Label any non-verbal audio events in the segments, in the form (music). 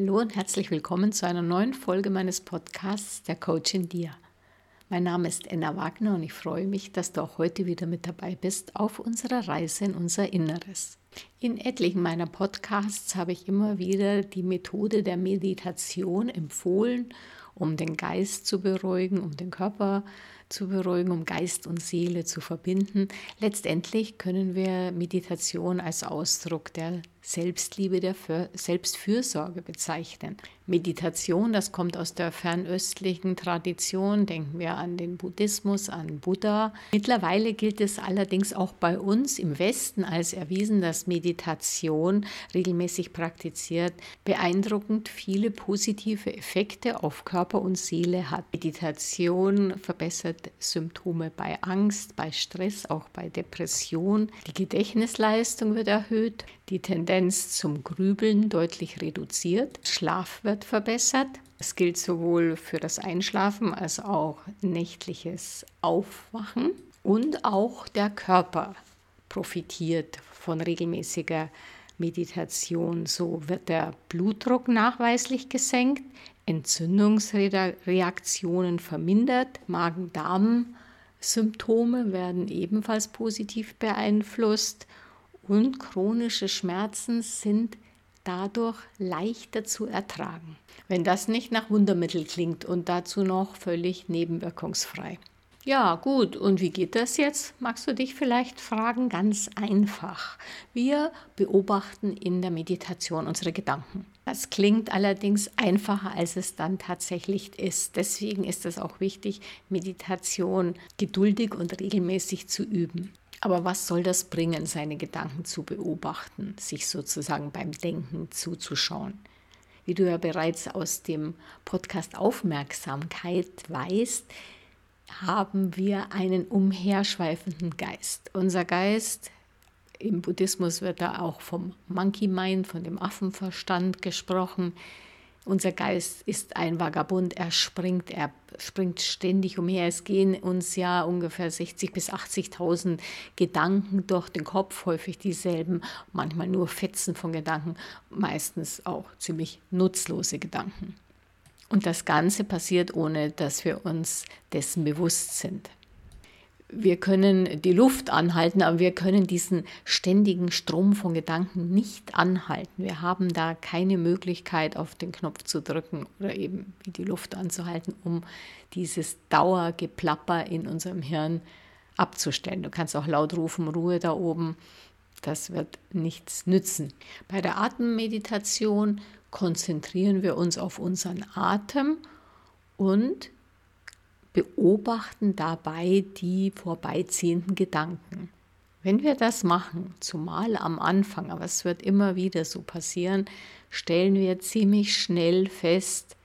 Hallo und herzlich willkommen zu einer neuen Folge meines Podcasts Der Coach in dir. Mein Name ist Enna Wagner und ich freue mich, dass du auch heute wieder mit dabei bist auf unserer Reise in unser Inneres. In etlichen meiner Podcasts habe ich immer wieder die Methode der Meditation empfohlen, um den Geist zu beruhigen, um den Körper zu zu beruhigen, um Geist und Seele zu verbinden. Letztendlich können wir Meditation als Ausdruck der Selbstliebe, der Selbstfürsorge bezeichnen. Meditation, das kommt aus der fernöstlichen Tradition, denken wir an den Buddhismus, an Buddha. Mittlerweile gilt es allerdings auch bei uns im Westen als erwiesen, dass Meditation regelmäßig praktiziert beeindruckend viele positive Effekte auf Körper und Seele hat. Meditation verbessert Symptome bei Angst, bei Stress, auch bei Depression. Die Gedächtnisleistung wird erhöht, die Tendenz zum Grübeln deutlich reduziert, Schlaf wird verbessert. Es gilt sowohl für das Einschlafen als auch nächtliches Aufwachen und auch der Körper profitiert von regelmäßiger Meditation. So wird der Blutdruck nachweislich gesenkt, Entzündungsreaktionen vermindert, Magen-Darm-Symptome werden ebenfalls positiv beeinflusst und chronische Schmerzen sind dadurch leichter zu ertragen. Wenn das nicht nach Wundermittel klingt und dazu noch völlig nebenwirkungsfrei. Ja, gut, und wie geht das jetzt? Magst du dich vielleicht fragen? Ganz einfach. Wir beobachten in der Meditation unsere Gedanken. Das klingt allerdings einfacher, als es dann tatsächlich ist. Deswegen ist es auch wichtig, Meditation geduldig und regelmäßig zu üben. Aber was soll das bringen, seine Gedanken zu beobachten, sich sozusagen beim Denken zuzuschauen? Wie du ja bereits aus dem Podcast Aufmerksamkeit weißt, haben wir einen umherschweifenden Geist. Unser Geist, im Buddhismus wird da auch vom Monkey Mind, von dem Affenverstand gesprochen, unser Geist ist ein Vagabund, er springt, er springt ständig umher. Es gehen uns ja ungefähr 60.000 bis 80.000 Gedanken durch den Kopf, häufig dieselben, manchmal nur Fetzen von Gedanken, meistens auch ziemlich nutzlose Gedanken. Und das Ganze passiert, ohne dass wir uns dessen bewusst sind wir können die Luft anhalten, aber wir können diesen ständigen Strom von Gedanken nicht anhalten. Wir haben da keine Möglichkeit, auf den Knopf zu drücken oder eben die Luft anzuhalten, um dieses Dauergeplapper in unserem Hirn abzustellen. Du kannst auch laut rufen, Ruhe da oben. Das wird nichts nützen. Bei der Atemmeditation konzentrieren wir uns auf unseren Atem und beobachten dabei die vorbeiziehenden Gedanken. Wenn wir das machen, zumal am Anfang, aber es wird immer wieder so passieren, stellen wir ziemlich schnell fest,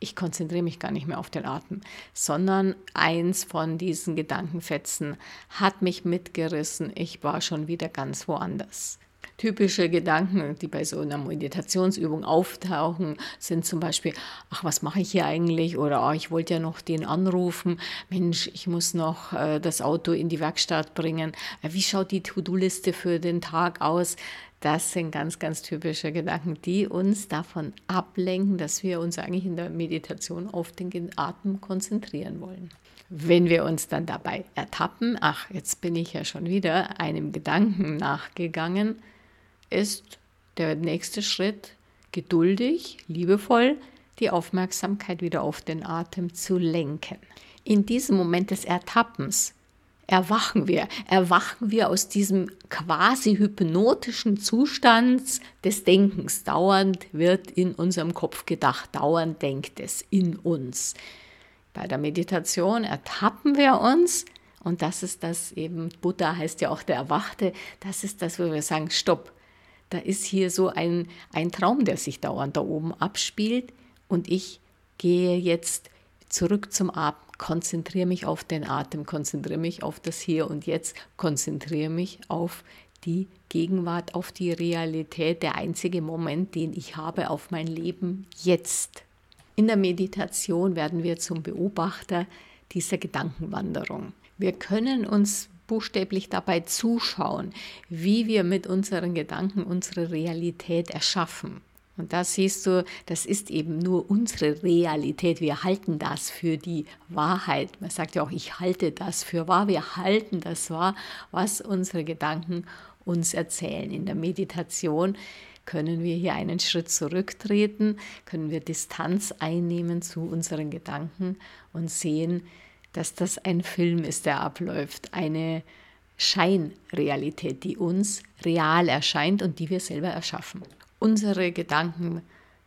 ich konzentriere mich gar nicht mehr auf den Atem, sondern eins von diesen Gedankenfetzen hat mich mitgerissen, ich war schon wieder ganz woanders. Typische Gedanken, die bei so einer Meditationsübung auftauchen, sind zum Beispiel, ach, was mache ich hier eigentlich? Oder oh, ich wollte ja noch den anrufen. Mensch, ich muss noch äh, das Auto in die Werkstatt bringen. Äh, wie schaut die To-Do-Liste für den Tag aus? Das sind ganz, ganz typische Gedanken, die uns davon ablenken, dass wir uns eigentlich in der Meditation auf den Atem konzentrieren wollen. Wenn wir uns dann dabei ertappen, ach, jetzt bin ich ja schon wieder einem Gedanken nachgegangen, ist der nächste Schritt, geduldig, liebevoll die Aufmerksamkeit wieder auf den Atem zu lenken. In diesem Moment des Ertappens erwachen wir, erwachen wir aus diesem quasi hypnotischen Zustand des Denkens. Dauernd wird in unserem Kopf gedacht, dauernd denkt es in uns. Bei der Meditation ertappen wir uns und das ist das eben, Buddha heißt ja auch der Erwachte, das ist das, wo wir sagen, stopp, da ist hier so ein, ein Traum, der sich dauernd da oben abspielt und ich gehe jetzt zurück zum Atem, konzentriere mich auf den Atem, konzentriere mich auf das Hier und Jetzt, konzentriere mich auf die Gegenwart, auf die Realität, der einzige Moment, den ich habe auf mein Leben jetzt. In der Meditation werden wir zum Beobachter dieser Gedankenwanderung. Wir können uns buchstäblich dabei zuschauen, wie wir mit unseren Gedanken unsere Realität erschaffen. Und da siehst du, das ist eben nur unsere Realität. Wir halten das für die Wahrheit. Man sagt ja auch, ich halte das für wahr. Wir halten das wahr, was unsere Gedanken uns erzählen. In der Meditation können wir hier einen Schritt zurücktreten, können wir Distanz einnehmen zu unseren Gedanken und sehen, dass das ein Film ist, der abläuft, eine Scheinrealität, die uns real erscheint und die wir selber erschaffen. Unsere Gedanken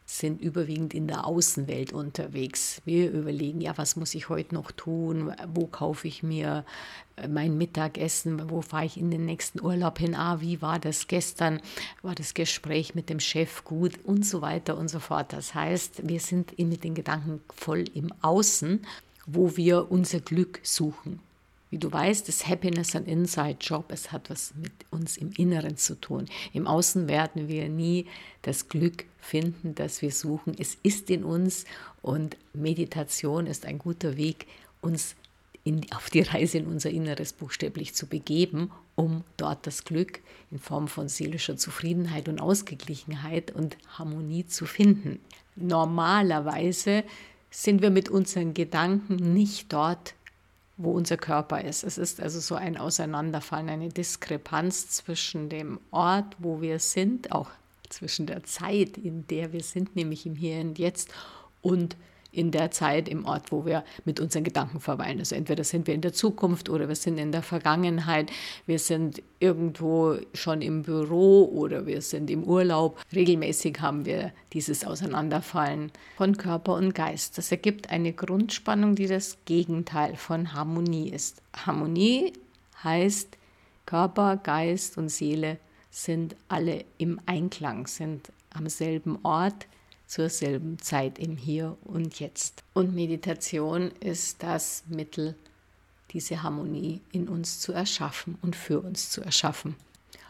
sind überwiegend in der Außenwelt unterwegs. Wir überlegen, ja, was muss ich heute noch tun? Wo kaufe ich mir äh, mein Mittagessen? Wo fahre ich in den nächsten Urlaub hin? Ah, wie war das gestern? War das Gespräch mit dem Chef gut? Und so weiter und so fort. Das heißt, wir sind mit den Gedanken voll im Außen, wo wir unser Glück suchen. Wie du weißt, ist Happiness ein Inside-Job. Es hat was mit uns im Inneren zu tun. Im Außen werden wir nie das Glück finden, das wir suchen. Es ist in uns und Meditation ist ein guter Weg, uns in, auf die Reise in unser Inneres buchstäblich zu begeben, um dort das Glück in Form von seelischer Zufriedenheit und Ausgeglichenheit und Harmonie zu finden. Normalerweise sind wir mit unseren Gedanken nicht dort, wo unser Körper ist. Es ist also so ein Auseinanderfallen, eine Diskrepanz zwischen dem Ort, wo wir sind, auch zwischen der Zeit, in der wir sind, nämlich im Hier und Jetzt, und in der Zeit, im Ort, wo wir mit unseren Gedanken verweilen. Also entweder sind wir in der Zukunft oder wir sind in der Vergangenheit, wir sind irgendwo schon im Büro oder wir sind im Urlaub. Regelmäßig haben wir dieses Auseinanderfallen von Körper und Geist. Das ergibt eine Grundspannung, die das Gegenteil von Harmonie ist. Harmonie heißt, Körper, Geist und Seele sind alle im Einklang, sind am selben Ort, zur selben Zeit im Hier und Jetzt. Und Meditation ist das Mittel, diese Harmonie in uns zu erschaffen und für uns zu erschaffen.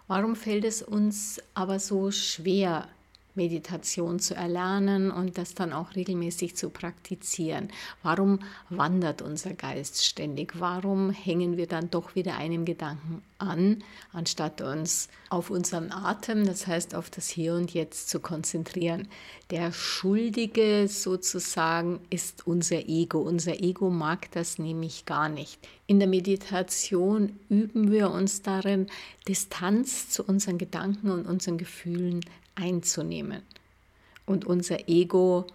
Warum fällt es uns aber so schwer, Meditation zu erlernen und das dann auch regelmäßig zu praktizieren. Warum wandert unser Geist ständig? Warum hängen wir dann doch wieder einem Gedanken an, anstatt uns auf unseren Atem, das heißt auf das Hier und Jetzt zu konzentrieren? Der Schuldige sozusagen ist unser Ego. Unser Ego mag das nämlich gar nicht. In der Meditation üben wir uns darin, Distanz zu unseren Gedanken und unseren Gefühlen einzunehmen. Und unser Ego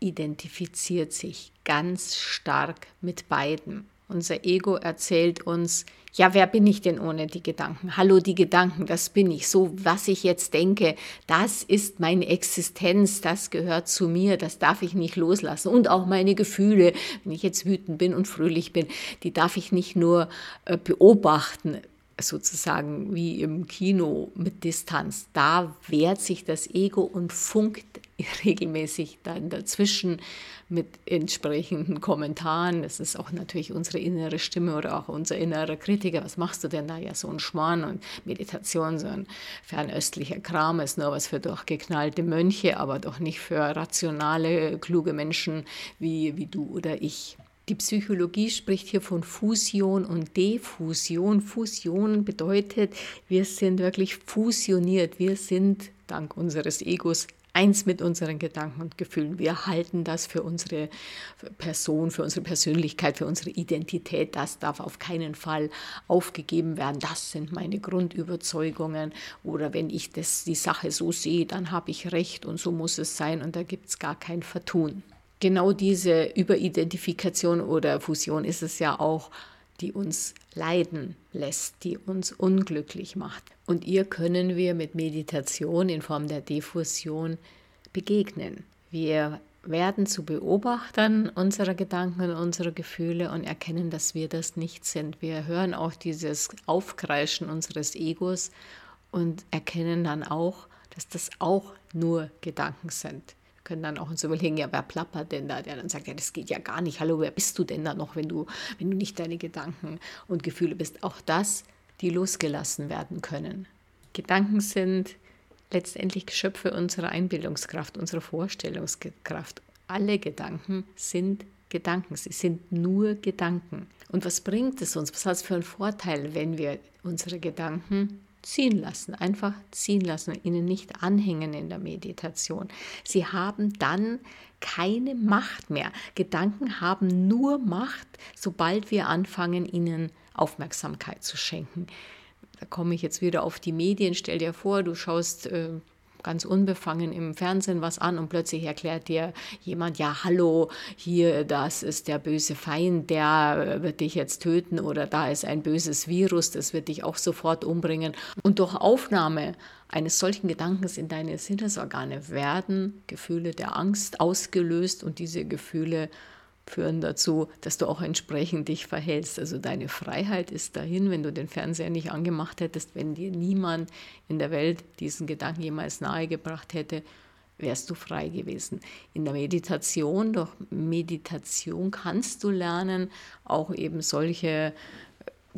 identifiziert sich ganz stark mit beiden. Unser Ego erzählt uns, ja, wer bin ich denn ohne die Gedanken? Hallo, die Gedanken, das bin ich. So, was ich jetzt denke, das ist meine Existenz, das gehört zu mir, das darf ich nicht loslassen. Und auch meine Gefühle, wenn ich jetzt wütend bin und fröhlich bin, die darf ich nicht nur äh, beobachten, sozusagen wie im Kino mit Distanz. Da wehrt sich das Ego und funkt (laughs) regelmäßig dann dazwischen mit entsprechenden Kommentaren. Das ist auch natürlich unsere innere Stimme oder auch unser innerer Kritiker. Was machst du denn da? Ja, so ein Schmarrn und Meditation, so ein fernöstlicher Kram ist nur was für durchgeknallte Mönche, aber doch nicht für rationale, kluge Menschen wie, wie du oder ich. Die Psychologie spricht hier von Fusion und Defusion. Fusion bedeutet, wir sind wirklich fusioniert. Wir sind dank unseres Egos eins mit unseren Gedanken und Gefühlen. Wir halten das für unsere Person, für unsere Persönlichkeit, für unsere Identität. Das darf auf keinen Fall aufgegeben werden. Das sind meine Grundüberzeugungen. Oder wenn ich das, die Sache so sehe, dann habe ich recht und so muss es sein und da gibt es gar kein Vertun genau diese Überidentifikation oder Fusion ist es ja auch, die uns leiden lässt, die uns unglücklich macht. Und ihr können wir mit Meditation in Form der Diffusion begegnen. Wir werden zu Beobachtern unserer Gedanken und unserer Gefühle und erkennen, dass wir das nicht sind. Wir hören auch dieses Aufkreischen unseres Egos und erkennen dann auch, dass das auch nur Gedanken sind können dann auch uns überlegen, ja, wer plappert denn da? Der dann sagt, ja, das geht ja gar nicht. Hallo, wer bist du denn da noch, wenn du, wenn du nicht deine Gedanken und Gefühle bist? Auch das, die losgelassen werden können. Gedanken sind letztendlich Geschöpfe unserer Einbildungskraft, unserer Vorstellungskraft. Alle Gedanken sind Gedanken. Sie sind nur Gedanken. Und was bringt es uns? Was hat es für einen Vorteil, wenn wir unsere Gedanken ziehen lassen, einfach ziehen lassen, ihnen nicht anhängen in der Meditation. Sie haben dann keine Macht mehr. Gedanken haben nur Macht, sobald wir anfangen, ihnen Aufmerksamkeit zu schenken. Da komme ich jetzt wieder auf die Medien. Stell dir vor, du schaust äh, ganz unbefangen im Fernsehen was an und plötzlich erklärt dir jemand, ja, hallo, hier, das ist der böse Feind, der wird dich jetzt töten oder da ist ein böses Virus, das wird dich auch sofort umbringen. Und durch Aufnahme eines solchen Gedankens in deine Sinnesorgane werden Gefühle der Angst ausgelöst und diese Gefühle führen dazu, dass du auch entsprechend dich verhältst. Also deine Freiheit ist dahin, wenn du den Fernseher nicht angemacht hättest, wenn dir niemand in der Welt diesen Gedanken jemals nahegebracht hätte, wärst du frei gewesen. In der Meditation, durch Meditation kannst du lernen, auch eben solche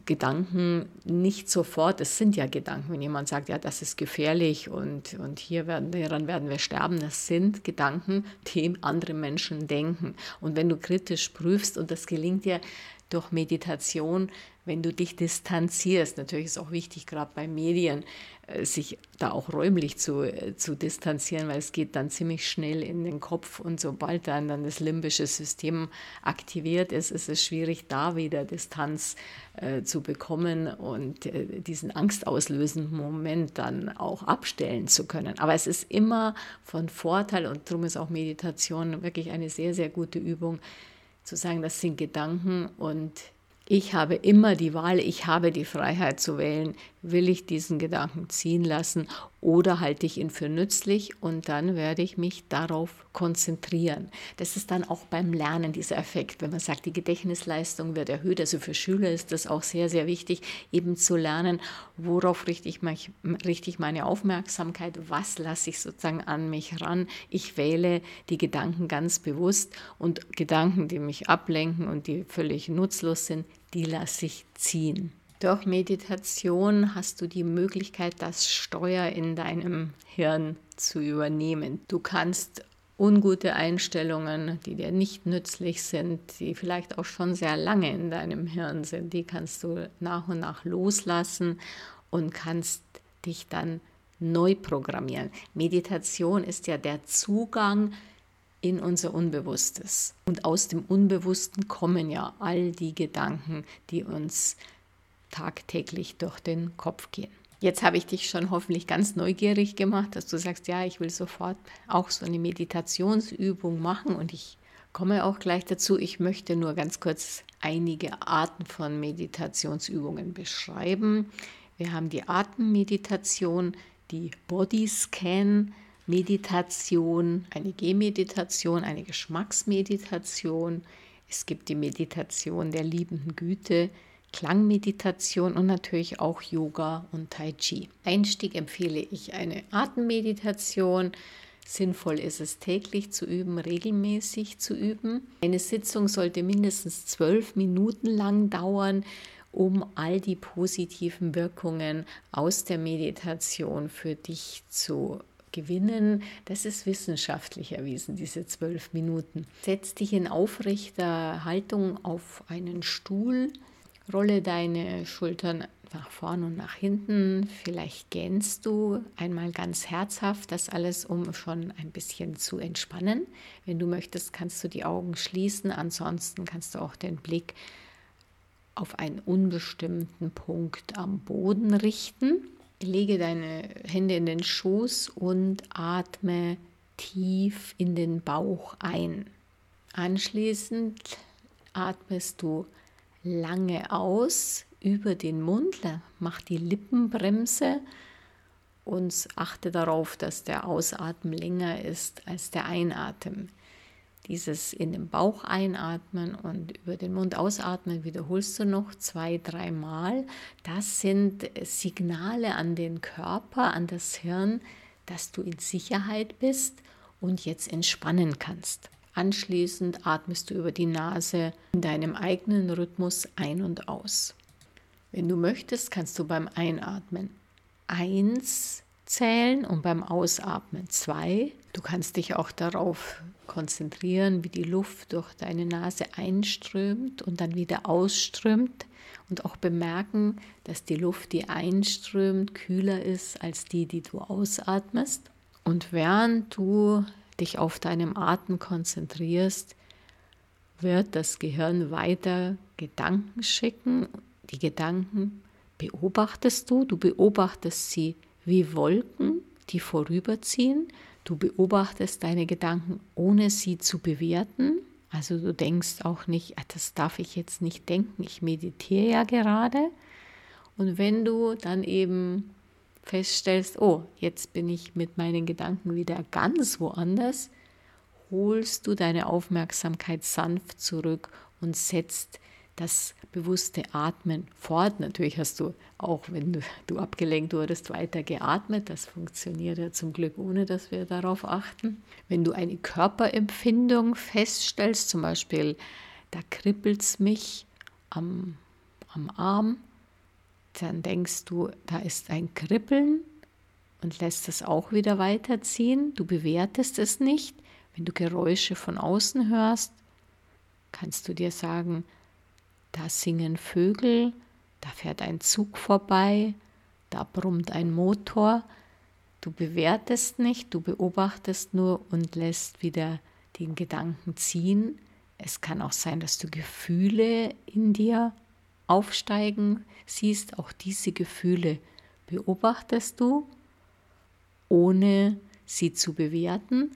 Gedanken nicht sofort, es sind ja Gedanken, wenn jemand sagt, ja, das ist gefährlich und, und hier werden, daran werden wir sterben, das sind Gedanken, die andere Menschen denken. Und wenn du kritisch prüfst und das gelingt dir durch Meditation, wenn du dich distanzierst, natürlich ist auch wichtig, gerade bei Medien, äh, sich da auch räumlich zu, äh, zu distanzieren, weil es geht dann ziemlich schnell in den Kopf und sobald dann, dann das limbische System aktiviert ist, ist es schwierig, da wieder Distanz äh, zu bekommen und äh, diesen angstauslösenden Moment dann auch abstellen zu können. Aber es ist immer von Vorteil und darum ist auch Meditation wirklich eine sehr, sehr gute Übung, zu sagen, das sind Gedanken und ich habe immer die Wahl, ich habe die Freiheit zu wählen, will ich diesen Gedanken ziehen lassen oder halte ich ihn für nützlich und dann werde ich mich darauf konzentrieren. Das ist dann auch beim Lernen dieser Effekt, wenn man sagt, die Gedächtnisleistung wird erhöht. Also für Schüler ist das auch sehr, sehr wichtig, eben zu lernen, worauf richte ich, mich, richte ich meine Aufmerksamkeit, was lasse ich sozusagen an mich ran. Ich wähle die Gedanken ganz bewusst und Gedanken, die mich ablenken und die völlig nutzlos sind, die lasse ich ziehen. Durch Meditation hast du die Möglichkeit, das Steuer in deinem Hirn zu übernehmen. Du kannst ungute Einstellungen, die dir nicht nützlich sind, die vielleicht auch schon sehr lange in deinem Hirn sind, die kannst du nach und nach loslassen und kannst dich dann neu programmieren. Meditation ist ja der Zugang in unser Unbewusstes. Und aus dem Unbewussten kommen ja all die Gedanken, die uns tagtäglich durch den Kopf gehen. Jetzt habe ich dich schon hoffentlich ganz neugierig gemacht, dass du sagst, ja, ich will sofort auch so eine Meditationsübung machen und ich komme auch gleich dazu. Ich möchte nur ganz kurz einige Arten von Meditationsübungen beschreiben. Wir haben die Atemmeditation, die Bodyscan Meditation, eine Gehmeditation, eine Geschmacksmeditation. Es gibt die Meditation der liebenden Güte, Klangmeditation und natürlich auch Yoga und Tai Chi. Einstieg empfehle ich eine Atemmeditation. Sinnvoll ist es täglich zu üben, regelmäßig zu üben. Eine Sitzung sollte mindestens zwölf Minuten lang dauern, um all die positiven Wirkungen aus der Meditation für dich zu gewinnen. Das ist wissenschaftlich erwiesen, diese zwölf Minuten. Setz dich in aufrechter Haltung auf einen Stuhl Rolle deine Schultern nach vorn und nach hinten. Vielleicht gähnst du einmal ganz herzhaft, das alles, um schon ein bisschen zu entspannen. Wenn du möchtest, kannst du die Augen schließen. Ansonsten kannst du auch den Blick auf einen unbestimmten Punkt am Boden richten. Lege deine Hände in den Schoß und atme tief in den Bauch ein. Anschließend atmest du lange aus über den Mund, mach die Lippenbremse und achte darauf, dass der Ausatmen länger ist als der Einatmen. Dieses in den Bauch einatmen und über den Mund ausatmen wiederholst du noch zwei, dreimal. Das sind Signale an den Körper, an das Hirn, dass du in Sicherheit bist und jetzt entspannen kannst. Anschließend atmest du über die Nase in deinem eigenen Rhythmus ein und aus. Wenn du möchtest, kannst du beim Einatmen 1 zählen und beim Ausatmen 2. Du kannst dich auch darauf konzentrieren, wie die Luft durch deine Nase einströmt und dann wieder ausströmt und auch bemerken, dass die Luft, die einströmt, kühler ist als die, die du ausatmest. Und während du dich auf deinem Atem konzentrierst, wird das Gehirn weiter Gedanken schicken. Die Gedanken beobachtest du, du beobachtest sie wie Wolken, die vorüberziehen. Du beobachtest deine Gedanken, ohne sie zu bewerten. Also du denkst auch nicht, ah, das darf ich jetzt nicht denken, ich meditiere ja gerade. Und wenn du dann eben feststellst, oh, jetzt bin ich mit meinen Gedanken wieder ganz woanders, holst du deine Aufmerksamkeit sanft zurück und setzt das bewusste Atmen fort. Natürlich hast du auch, wenn du, du abgelenkt wurdest, weiter geatmet. Das funktioniert ja zum Glück, ohne dass wir darauf achten. Wenn du eine Körperempfindung feststellst, zum Beispiel, da kribbelt es mich am, am Arm, dann denkst du, da ist ein Kribbeln und lässt es auch wieder weiterziehen. Du bewertest es nicht. Wenn du Geräusche von außen hörst, kannst du dir sagen, da singen Vögel, da fährt ein Zug vorbei, da brummt ein Motor. Du bewertest nicht, du beobachtest nur und lässt wieder den Gedanken ziehen. Es kann auch sein, dass du Gefühle in dir aufsteigen siehst. Auch diese Gefühle beobachtest du, ohne sie zu bewerten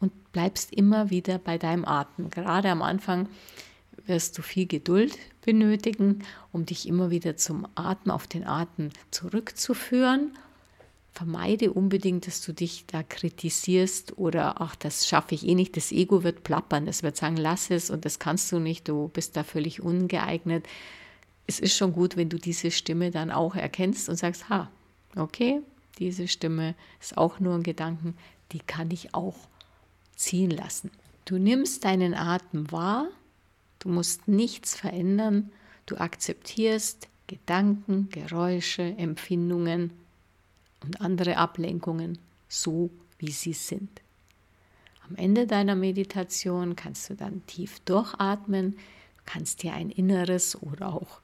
und bleibst immer wieder bei deinem Atem. Gerade am Anfang wirst du viel Geduld benötigen, um dich immer wieder zum Atmen, auf den Atem zurückzuführen. Vermeide unbedingt, dass du dich da kritisierst oder ach, das schaffe ich eh nicht. Das Ego wird plappern, es wird sagen, lass es und das kannst du nicht, du bist da völlig ungeeignet. Es ist schon gut, wenn du diese Stimme dann auch erkennst und sagst, ha, okay, diese Stimme ist auch nur ein Gedanken, die kann ich auch ziehen lassen. Du nimmst deinen Atem wahr Du musst nichts verändern. Du akzeptierst Gedanken, Geräusche, Empfindungen und andere Ablenkungen so, wie sie sind. Am Ende deiner Meditation kannst du dann tief durchatmen, kannst dir ein inneres oder auch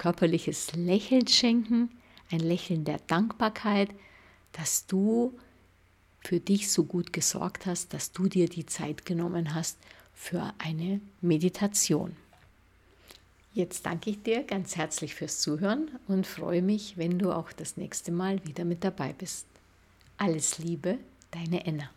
körperliches Lächeln schenken, ein Lächeln der Dankbarkeit, dass du für dich so gut gesorgt hast, dass du dir die Zeit genommen hast für eine Meditation. Jetzt danke ich dir ganz herzlich fürs Zuhören und freue mich, wenn du auch das nächste Mal wieder mit dabei bist. Alles Liebe, deine Enna.